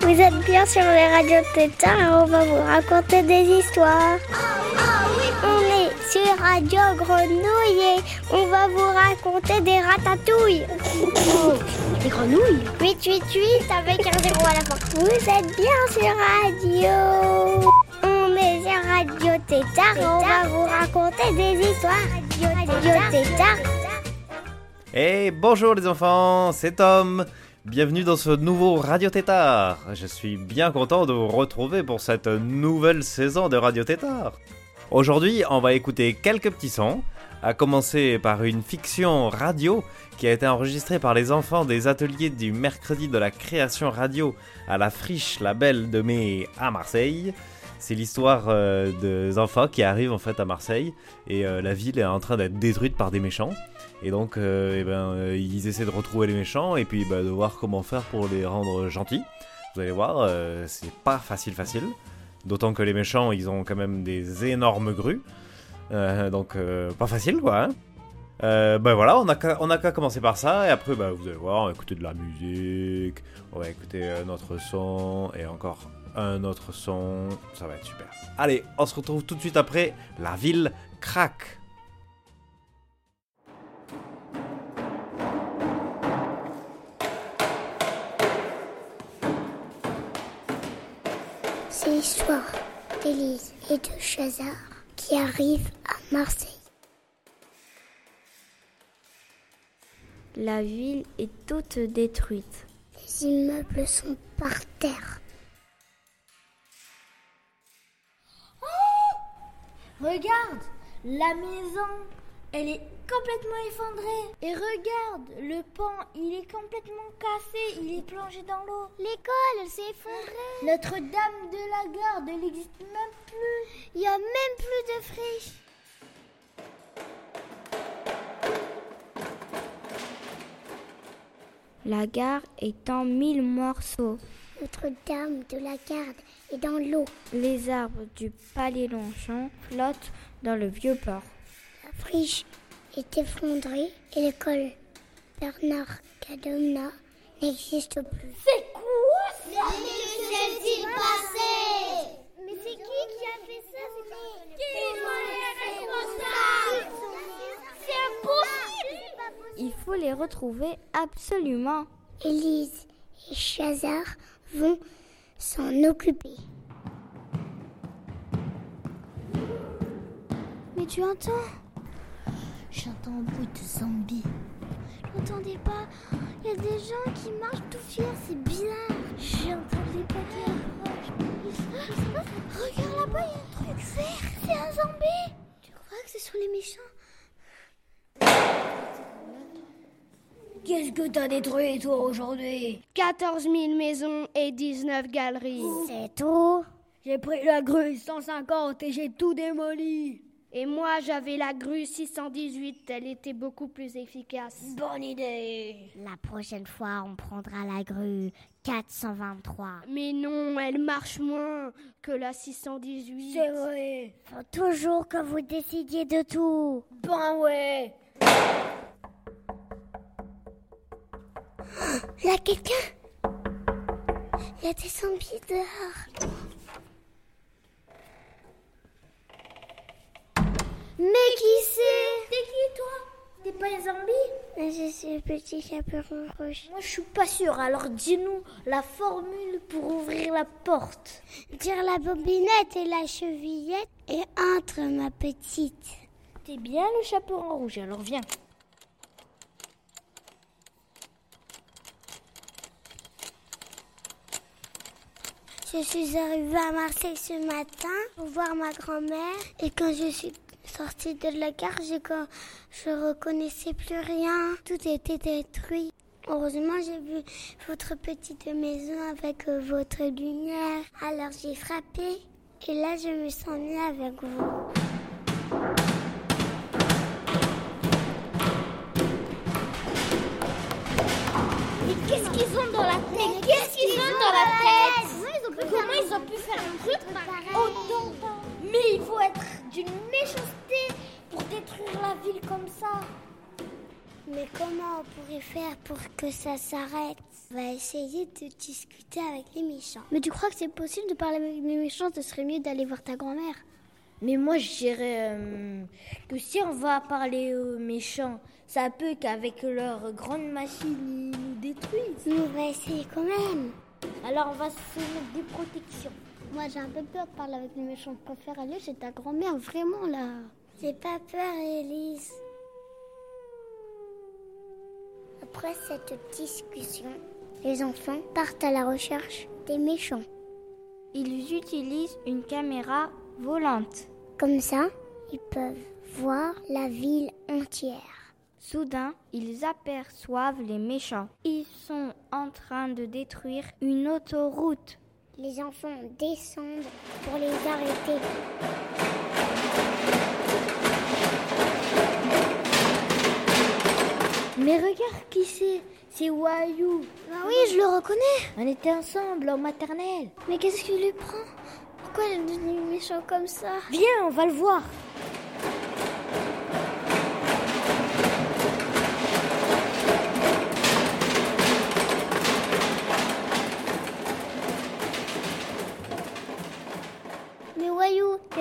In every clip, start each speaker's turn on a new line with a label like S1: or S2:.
S1: Vous êtes bien sur les radios Tétard et on va vous raconter des histoires. On est sur Radio Grenouille et on va vous raconter des ratatouilles.
S2: Des grenouilles?
S1: 888 avec un zéro à la fin. Vous êtes bien sur Radio. Tétard et on va vous raconter des histoires. Radio Tétard.
S3: Et bonjour les enfants, c'est Tom. Bienvenue dans ce nouveau Radio Tétard. Je suis bien content de vous retrouver pour cette nouvelle saison de Radio Tétard. Aujourd'hui, on va écouter quelques petits sons, à commencer par une fiction radio qui a été enregistrée par les enfants des ateliers du mercredi de la création radio à la Friche La Belle de Mai à Marseille. C'est l'histoire euh, des enfants qui arrivent en fait à Marseille et euh, la ville est en train d'être détruite par des méchants. Et donc, euh, eh ben, euh, ils essaient de retrouver les méchants et puis bah, de voir comment faire pour les rendre gentils. Vous allez voir, c'est pas facile facile. D'autant que les méchants, ils ont quand même des énormes grues. Donc, pas facile quoi. Bah voilà, on a qu'à commencer par ça et après, bah, vous allez voir, on va écouter de la musique, on va écouter un autre son et encore un autre son. Ça va être super. Allez, on se retrouve tout de suite après. La ville craque.
S1: C'est l'histoire d'Élise et de Chazard qui arrivent à Marseille.
S2: La ville est toute détruite.
S1: Les immeubles sont par terre.
S4: Regarde, la maison, elle est complètement effondrée. Et regarde, le pont, il est complètement cassé, il est plongé dans l'eau.
S1: L'école, elle s'est effondrée.
S4: Notre-Dame de la Garde, elle n'existe même plus.
S1: Il n'y a même plus de friche.
S2: La gare est en mille morceaux.
S1: Notre-Dame de la Garde est dans l'eau.
S2: Les arbres du palais Longchamp flottent dans le vieux port.
S1: La friche est effondrée et l'école Bernard Cadonna n'existe plus.
S4: C'est quoi
S1: Mais qu'est-il passé? Mais c'est qui qui a fait ça?
S4: Qui sont les responsables? C'est impossible!
S2: Il faut les retrouver absolument.
S1: Élise et Chazard vont s'en occuper. Mais tu entends?
S4: J'entends un bruit de zombies.
S1: N'entendez pas Il y a des gens qui marchent tout fiers, c'est bizarre. J'entendais pas Regarde là-bas, il y a un truc vert. C'est un zombie. Tu crois que ce sont les méchants?
S4: Qu'est-ce que t'as détruit toi aujourd'hui?
S5: 14 000 maisons et 19 galeries.
S1: C'est tout?
S4: J'ai pris la grue 150 et j'ai tout démoli.
S5: Et moi, j'avais la grue 618. Elle était beaucoup plus efficace.
S4: Bonne idée.
S1: La prochaine fois, on prendra la grue 423.
S5: Mais non, elle marche moins que la 618.
S4: C'est vrai.
S1: Faut toujours que vous décidiez de tout.
S4: Ben ouais.
S1: Il y a quelqu'un? Il y a des zombies dehors. Mais qui c'est?
S4: T'es qui toi? T'es pas un zombie?
S1: Je suis le petit chaperon rouge.
S4: Moi je suis pas sûre, alors dis-nous la formule pour ouvrir la porte.
S1: Tire la bobinette et la chevillette et entre ma petite.
S4: T'es bien le chaperon rouge, alors viens.
S1: Je suis arrivée à Marseille ce matin pour voir ma grand-mère et quand je suis sortie de la gare, je, je reconnaissais plus rien. Tout était détruit. Heureusement, j'ai vu votre petite maison avec euh, votre lumière. Alors j'ai frappé et là, je me sens mieux avec vous.
S4: Mais qu'est-ce qu'ils ont dans la tête? Qu'est-ce qu'ils ont dans la tête? j'aurais pu faire un truc autant. Mais il faut être d'une méchanceté pour détruire la ville comme ça.
S1: Mais comment on pourrait faire pour que ça s'arrête? On va essayer de discuter avec les méchants.
S5: Mais tu crois que c'est possible de parler avec les méchants? Ce serait mieux d'aller voir ta grand-mère.
S4: Mais moi, je dirais euh, que si on va parler aux méchants, ça peut qu'avec leur grande machine, ils nous détruisent.
S1: Mais on va essayer quand même.
S4: Alors, on va se mettre des protections.
S5: Moi, j'ai un peu peur de parler avec les méchants. Je préfère aller chez ta grand-mère, vraiment, là.
S1: J'ai pas peur, Élise. Après cette discussion, les enfants partent à la recherche des méchants.
S2: Ils utilisent une caméra volante.
S1: Comme ça, ils peuvent voir la ville entière.
S2: Soudain, ils aperçoivent les méchants. Ils sont en train de détruire une autoroute.
S1: Les enfants descendent pour les arrêter.
S4: Mais regarde qui c'est C'est Wayou.
S1: Ah oui, je le reconnais.
S4: On était ensemble en maternelle.
S1: Mais qu'est-ce qui lui prend? Pourquoi il est devenu méchant comme ça?
S4: Viens, on va le voir.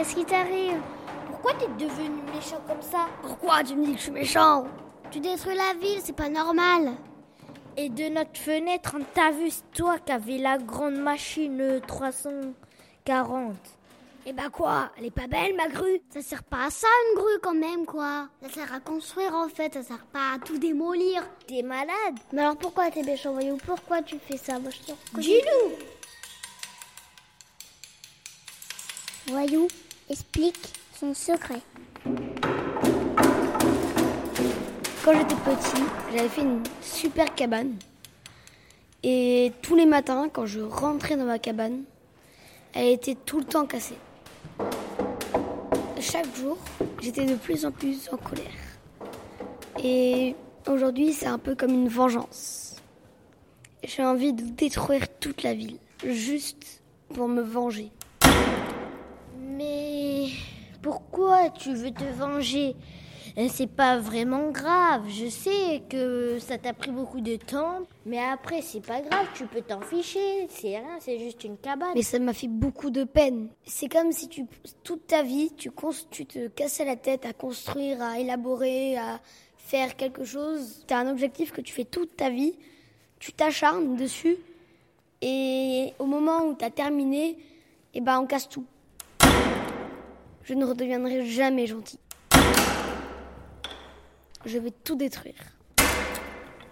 S1: Qu'est-ce qui t'arrive
S4: Pourquoi t'es devenu méchant comme ça
S1: Pourquoi tu me dis que je suis méchant Tu détruis la ville, c'est pas normal.
S4: Et de notre fenêtre, on t'a vu, c'est toi qui avais la grande machine euh, 340.
S1: Et bah quoi Elle est pas belle ma grue Ça sert pas à ça une grue quand même quoi Ça sert à construire en fait, ça sert pas à tout démolir.
S4: T'es malade
S5: Mais alors pourquoi t'es méchant, voyou Pourquoi tu fais ça Moi, je te.
S4: Dis-nous
S1: Voyou explique son secret.
S6: Quand j'étais petit, j'avais fait une super cabane. Et tous les matins, quand je rentrais dans ma cabane, elle était tout le temps cassée. Chaque jour, j'étais de plus en plus en colère. Et aujourd'hui, c'est un peu comme une vengeance. J'ai envie de détruire toute la ville, juste pour me venger.
S4: Pourquoi tu veux te venger? Euh, C'est pas vraiment grave. Je sais que ça t'a pris beaucoup de temps, mais après c'est pas grave, tu peux t'en ficher. C'est rien, c'est juste une cabane.
S6: Mais ça m'a fait beaucoup de peine. C'est comme si tu, toute ta vie, tu, tu te cassais la tête à construire, à élaborer, à faire quelque chose. Tu as un objectif que tu fais toute ta vie, tu t'acharnes dessus, et au moment où tu as terminé, eh ben, on casse tout. Je ne redeviendrai jamais gentil. Je vais tout détruire.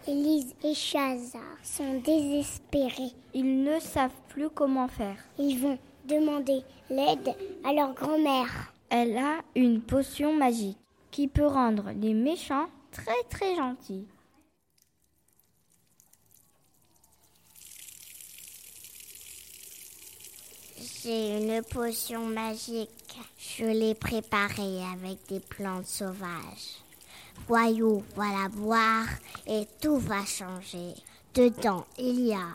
S1: Élise et Chazar sont désespérés.
S2: Ils ne savent plus comment faire.
S1: Ils vont demander l'aide à leur grand-mère.
S2: Elle a une potion magique qui peut rendre les méchants très très gentils.
S1: J'ai une potion magique. Je l'ai préparée avec des plantes sauvages. Voyou va la boire et tout va changer. Dedans, il y a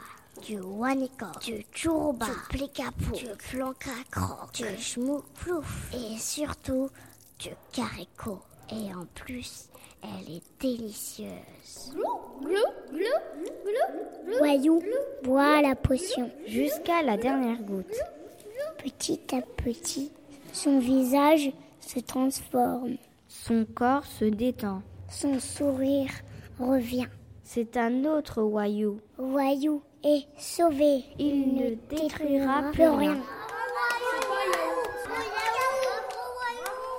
S1: du Wanika, du Churuba, du Plikapo, du Flancacroc, du Schmoukplouf et surtout du Carico. Et en plus, elle est délicieuse. Voyou boit la potion.
S2: Jusqu'à la dernière goutte.
S1: Petit à petit, son visage se transforme.
S2: Son corps se détend.
S1: Son sourire revient.
S2: C'est un autre Wayou.
S1: Voyou est sauvé.
S2: Il ne détruira plus rien.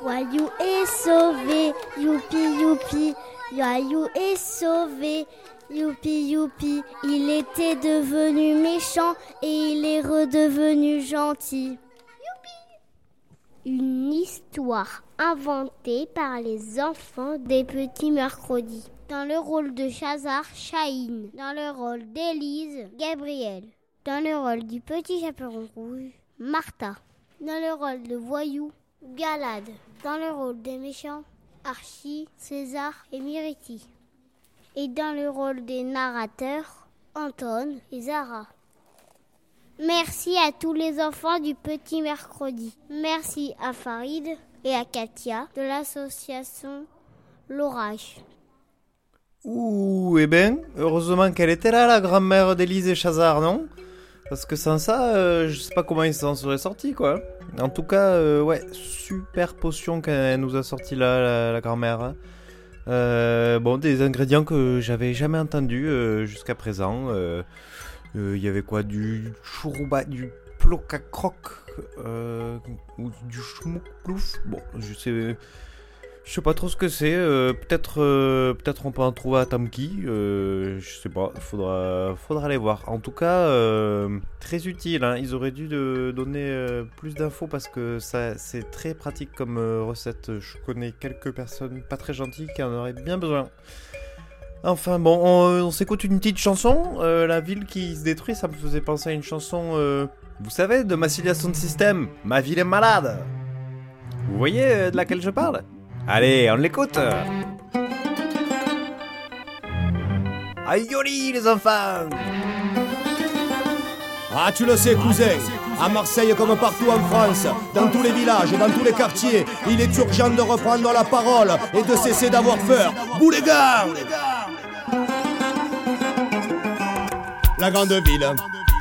S1: Voyou est sauvé. Youpi, youpi. Voyou est sauvé. Youpi, youpi. Il était devenu méchant et il est redevenu gentil. Une histoire inventée par les enfants des petits mercredis. Dans le rôle de Chazar, Chahine. Dans le rôle d'Élise, Gabriel. Dans le rôle du petit chaperon rouge, Martha. Dans le rôle de voyou, Galade. Dans le rôle des méchants, Archie, César et Miriti. Et dans le rôle des narrateurs, Anton et Zara. Merci à tous les enfants du Petit Mercredi. Merci à Farid et à Katia de l'association L'Orage.
S3: Ouh, eh ben, heureusement qu'elle était là, la grand-mère d'Élise et Chazard, non? Parce que sans ça, euh, je sais pas comment ils s'en seraient sortis, quoi. En tout cas, euh, ouais, super potion qu'elle nous a sorti là, la, grand-mère. hein. Euh, bon, des ingrédients que j'avais jamais entendus jusqu'à présent. Il y avait quoi? Du chourouba, du plocacroc, euh, ou du schmoukplouf. Bon, je sais... Je sais pas trop ce que c'est. euh, peut-être, euh, peut-être on peut en trouver à Tamki. euh, je sais pas. Faudra, faudra aller voir. En tout cas, euh, très utile. hein. Ils auraient dû donner plus d'infos parce que ça, c'est très pratique comme recette. Je connais quelques personnes pas très gentilles qui en auraient bien besoin. Enfin bon, on, s'écoute une petite chanson. La ville qui se détruit, ça me faisait penser à une chanson. vous savez, de Massilia Sound System. Ma ville est malade. Vous voyez de laquelle je parle? Allez, on l'écoute Aïe les enfants
S7: Ah, tu le sais, cousin. À Marseille, comme partout en France, dans tous les villages, dans tous les quartiers, il est urgent de reprendre la parole et de cesser d'avoir peur. Boulégan La grande ville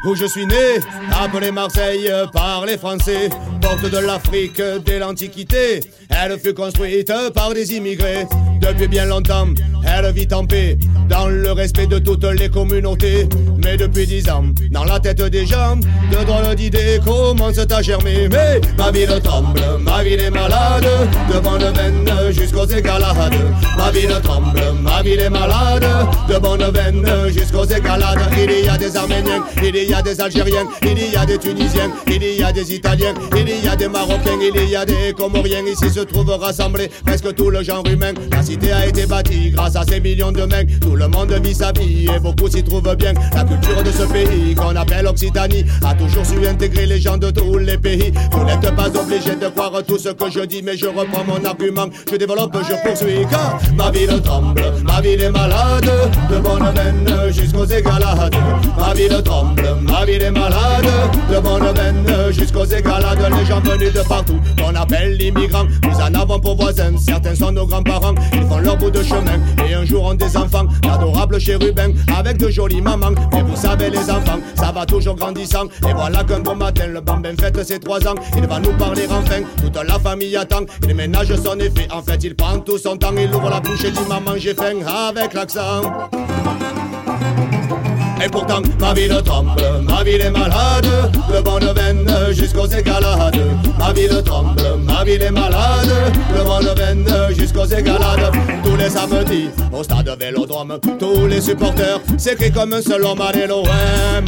S7: où je suis né, appelée Marseille par les Français, porte de l'Afrique dès l'Antiquité. Elle fut construite par des immigrés. Depuis bien longtemps, elle vit en paix, dans le respect de toutes les communautés. Mais depuis dix ans, dans la tête des gens, de drôles d'idées commencent à germer. Mais ma ville tremble, ma ville est malade, de bonne veine jusqu'aux égalades. Ma ville tremble, ma ville est malade, de bonne veine jusqu'aux égalades. Il y a des Arméniens, il y a des Algériens, il y a des Tunisiens, il y a des Italiens, il y a des Marocains, il y a des Comoriens. Ici se trouve rassemblé presque tout le genre humain. La cité a été bâtie grâce à ces millions de mecs. Tout le monde vit sa vie et beaucoup s'y trouvent bien. La culture de ce pays qu'on appelle Occitanie a toujours su intégrer les gens de tous les pays. Vous n'êtes pas obligé de croire tout ce que je dis, mais je reprends mon argument. Je développe, je poursuis car ma ville tremble, ma ville est malade, de bonne veine jusqu'aux égalades. Ma ville tremble, ma ville est malade, de bonne veine jusqu'aux égalades. Les gens venus de partout, qu'on appelle l'immigrant, en avons pour voisins. Certains sont nos grands-parents, ils font leur bout de chemin et un jour ont des enfants, d'adorables chérubins avec de jolies mamans. Mais vous savez, les enfants, ça va toujours grandissant. Et voilà qu'un bon matin, le bambin fête ses trois ans. Il va nous parler enfin, toute la famille attend. Il ménage son effet, en fait, il prend tout son temps. Il ouvre la bouche et dit Maman, j'ai faim avec l'accent. Et pourtant, ma ville tremble, ma ville est malade, de bonne veine jusqu'aux égalades. Ma ville tremble, ma ville est malade, de bonne veine jusqu'aux égalades. Tous les samedis, au stade Vélodrome, tous les supporters s'écrient comme un seul homme, l'OM.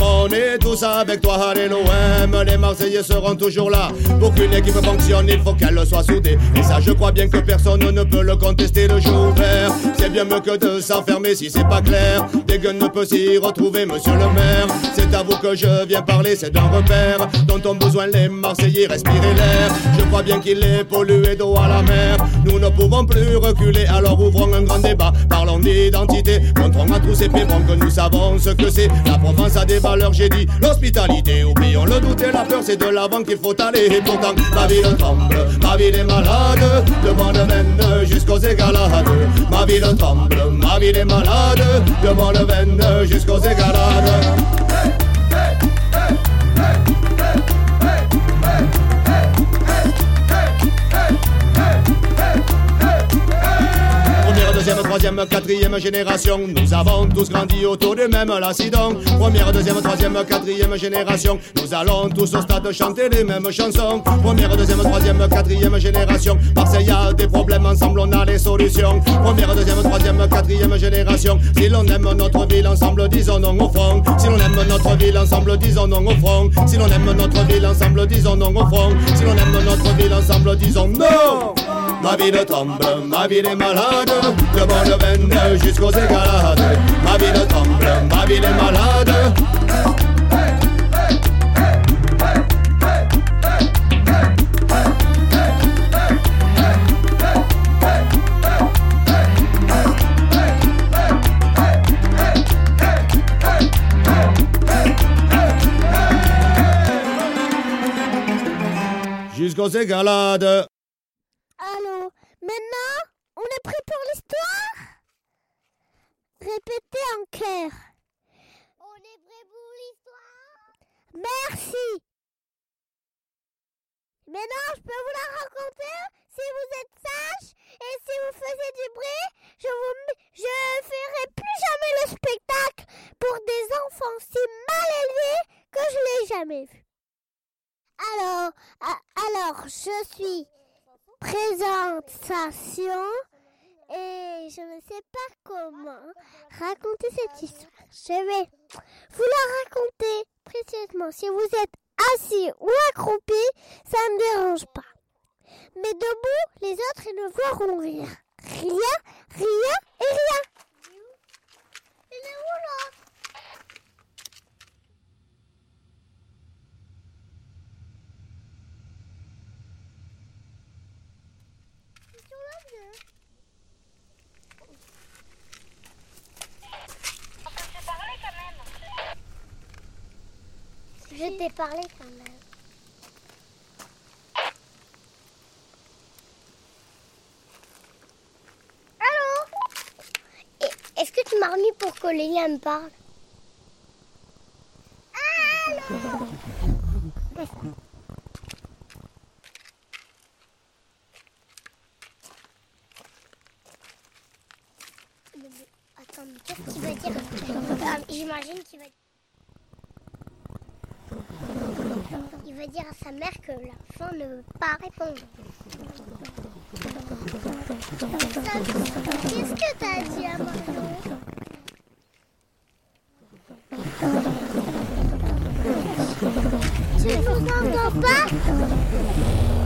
S7: On est tous avec toi, l'OM. Les Marseillais seront toujours là. Pour qu'une équipe fonctionne, il faut qu'elle soit soudée. Et ça, je crois bien que personne ne peut le contester le jour vert. C'est bien mieux que de s'enfermer si c'est pas clair. Des gueules ne peut s'y retrouver, monsieur le maire. C'est à vous que je viens parler, c'est d'un repère dont ont besoin les Marseillais, respirer l'air. Je crois bien qu'il est pollué d'eau à la mer. Nous ne pouvons plus reculer, alors ouvrons un grand débat. Parlons d'identité, montrons à tous ces pépons que nous savons ce que c'est. La Provence a des valeurs, j'ai dit l'hospitalité. Oublions le doute et la peur, c'est de l'avant qu'il faut aller. Et pourtant, ma ville tremble, ma ville est malade. De bonne jusqu'aux égalades. Ma ville tremble, ma ville est malade. De bonne jusqu'aux égalades. Hey! Troisième, quatrième génération, nous avons tous grandi autour du même lacidon. Première, deuxième, troisième, quatrième génération, nous allons tous au stade chanter les mêmes chansons. Première, deuxième, troisième, quatrième génération, Marseille a des problèmes, ensemble on a les solutions. Première, deuxième, troisième, quatrième génération, si l'on aime notre ville ensemble, disons non au front. Si l'on aime notre ville ensemble, disons non au front. Si l'on aime notre ville ensemble, disons non au front. Si l'on aime notre ville ensemble, disons non. Ma ville tremble, ma ville est malade, de bonne veine jusqu'aux égalades. Ma ville tremble, ma ville est malade. Jusqu'aux égalades.
S1: Allô Maintenant On est prêt pour l'histoire? Répétez en chœur.
S4: On est prêt pour l'histoire?
S1: Merci. Maintenant, je peux vous la raconter? Si vous êtes sage et si vous faisiez du bruit. Je vous, je ferai plus jamais le spectacle pour des enfants si mal élevés que je l'ai jamais vu. Alors, alors, je suis présentation et je ne sais pas comment raconter cette histoire. Je vais vous la raconter précisément. Si vous êtes assis ou accroupi, ça ne me dérange pas. Mais debout, les autres, ne verront rien. Rien, rien et rien où là Sur la vieux. Je t'ai parlé quand même. Allô? Est-ce que tu m'as remis pour que Léa me parle Allô Attends, mais qu'est-ce qu'il va dire Ah, J'imagine qu'il va Il va dire à sa mère que l'enfant ne veut pas répondre. Qu'est-ce que t'as dit à Mario Tu ne m'entends pas?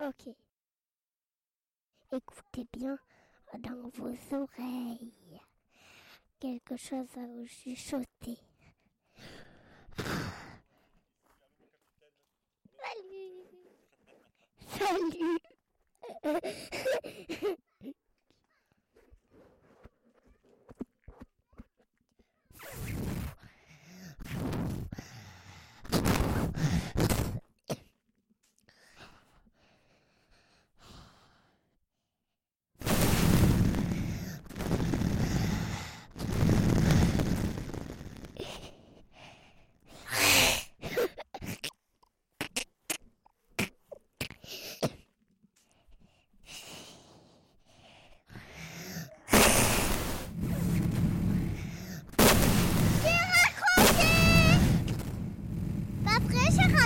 S1: Ok. Écoutez bien dans vos oreilles. Quelque chose à vous chuchoter. Salut. Salut.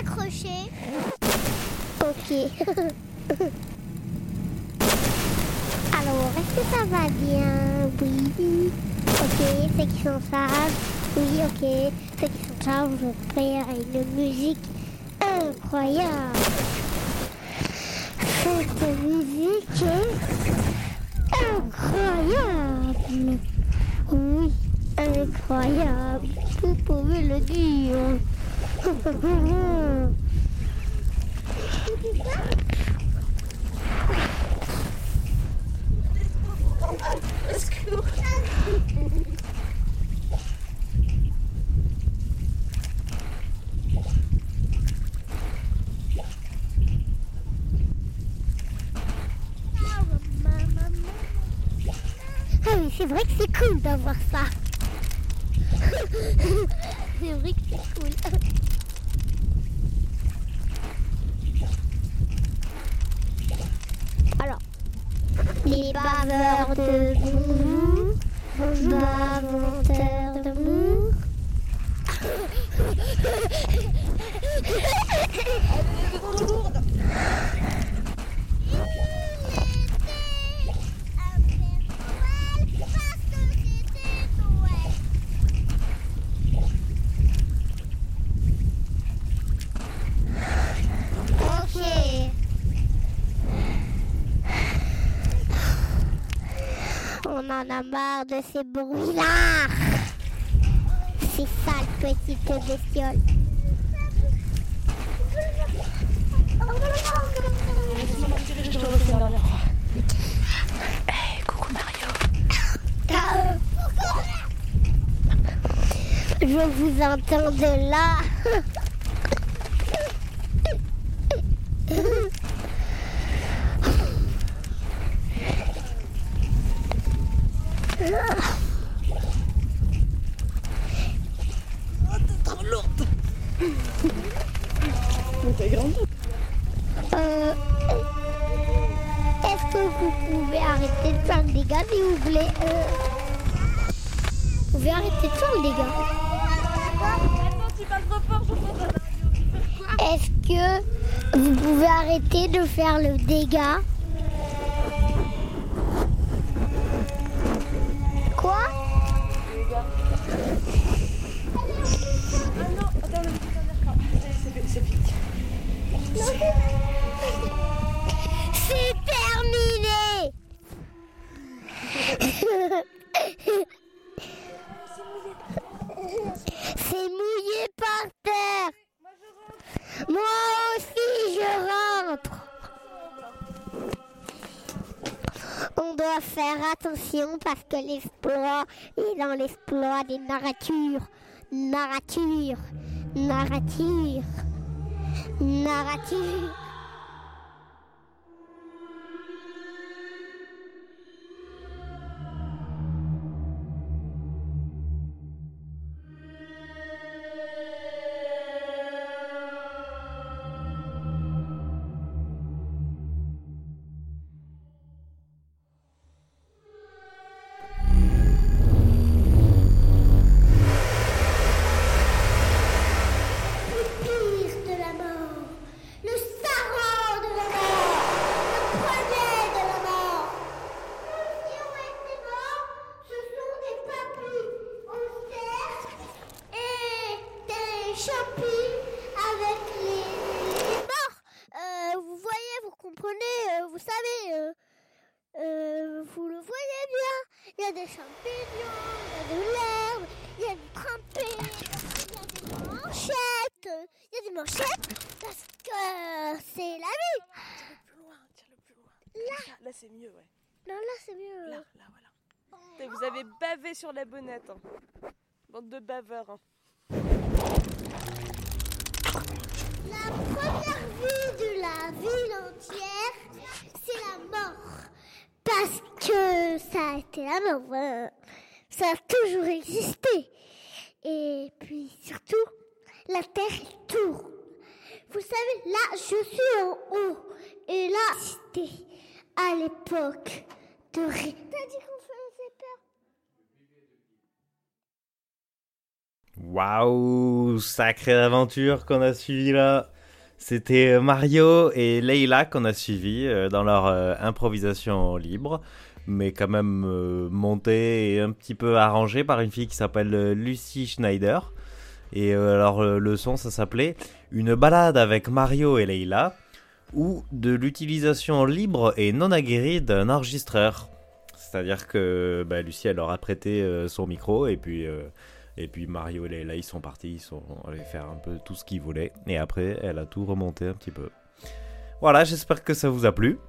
S8: Coucher. Ok. Alors, est-ce que ça va bien? Oui. Ok, ceux qui sont sages. Oui, ok. Ceux qui sont sages, je faire une musique incroyable. Cette musique incroyable. Oui, incroyable. Vous pouvez le dire. Ah c'est vrai que c'est cool d'avoir ça. c'est vrai que c'est cool. Les baveurs de bonjour, bavanteurs d'amour. Ok. On a marre de ces bruits-là. Ces sales petites bestioles. Je vous entends de là. Faire le dégât parce que l'exploit est dans l'exploit des narratures. Narrature. Narrature. Narrature.
S9: Sur la bonnette. hein. Bande de baveurs. hein.
S8: La première vue de la ville entière, c'est la mort. Parce que ça a été la mort. voilà. Ça a toujours existé. Et puis surtout, la terre tourne. Vous savez, là, je suis en haut. Et là, c'était à l'époque de... Ré- T'as dit qu'on faisait peur
S3: Waouh, sacrée aventure qu'on a suivie là. C'était Mario et Leila qu'on a suivis euh, dans leur euh, improvisation libre, mais quand même euh, montée et un petit peu arrangée par une fille qui s'appelle Lucy Schneider. Et alors le son, ça s'appelait Une balade avec Mario et Leila, ou de l'utilisation libre et non aguerrie d'un enregistreur. C'est-à-dire que bah, Lucie, elle leur a prêté son micro et puis et puis Mario et Leila, ils sont partis, ils sont allés faire un peu tout ce qu'ils voulaient. Et après, elle a tout remonté un petit peu. Voilà, j'espère que ça vous a plu.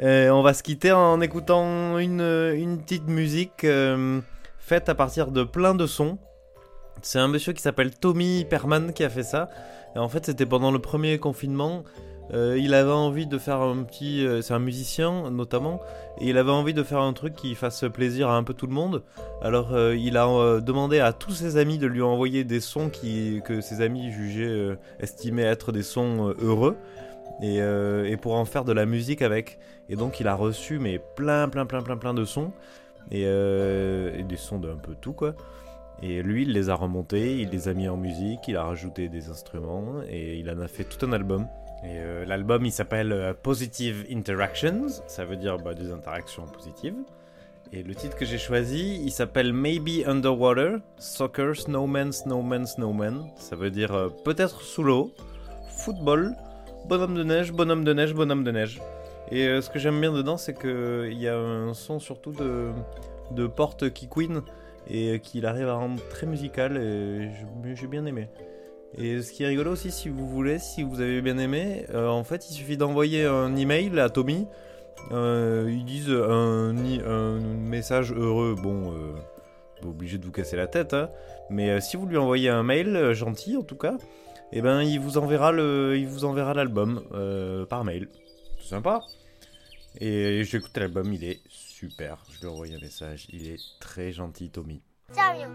S3: Euh, on va se quitter en écoutant une, une petite musique euh, faite à partir de plein de sons. C'est un monsieur qui s'appelle Tommy Perman qui a fait ça. Et en fait, c'était pendant le premier confinement. Euh, il avait envie de faire un petit. Euh, c'est un musicien notamment, et il avait envie de faire un truc qui fasse plaisir à un peu tout le monde. Alors euh, il a demandé à tous ses amis de lui envoyer des sons qui, que ses amis jugeaient, estimaient être des sons heureux, et, et, pour en faire de la musique avec. Et donc il a reçu mais plein, plein, plein, plein, plein de sons, et, et des sons d'un peu tout quoi. Et lui, il les a remontés, il les a mis en musique, il a rajouté des instruments et il en a fait tout un album. Et euh, l'album il s'appelle euh, Positive Interactions, ça veut dire bah, des interactions positives. Et le titre que j'ai choisi, il s'appelle Maybe Underwater, Soccer, Snowman, Snowman, Snowman. Ça veut dire euh, peut-être sous l'eau, football, bonhomme de neige, bonhomme de neige, bonhomme de neige. Et ce que j'aime bien dedans, c'est qu'il y a un son surtout de, de porte qui queen et qu'il arrive à rendre très musical et j'ai bien aimé. Et ce qui est rigolo aussi, si vous voulez, si vous avez bien aimé, euh, en fait, il suffit d'envoyer un email à Tommy. Euh, ils disent un, message heureux. Bon, euh, obligé de vous casser la tête, hein. mais si vous lui envoyez un mail gentil, en tout cas, eh ben, il vous enverra le, il vous enverra l'album par mail. C'est sympa. Et j'ai écouté l'album, il est super. Je lui ai envoyé un message. Il est très gentil, Tommy. Samuel,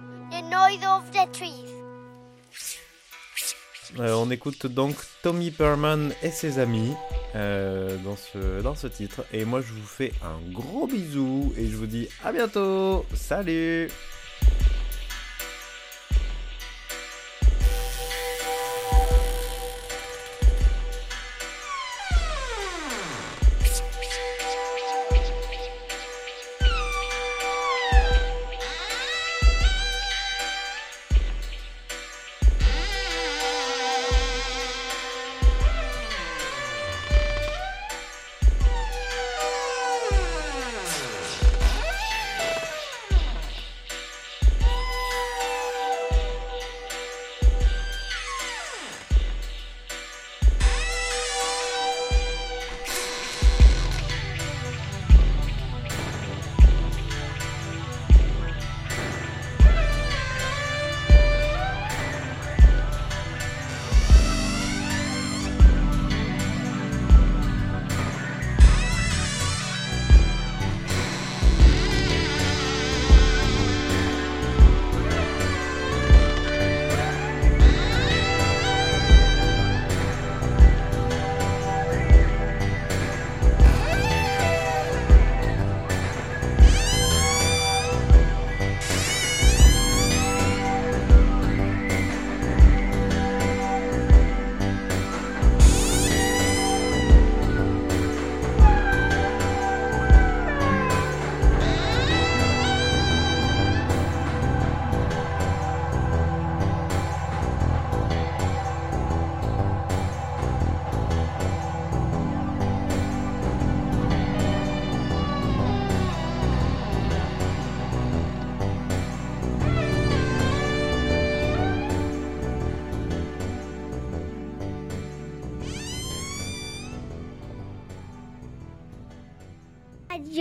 S3: noise of the trees. Euh, on écoute donc Tommy Perman et ses amis euh, dans, ce, dans ce titre. Et moi, je vous fais un gros bisou et je vous dis à bientôt. Salut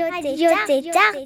S1: Radio Tétard.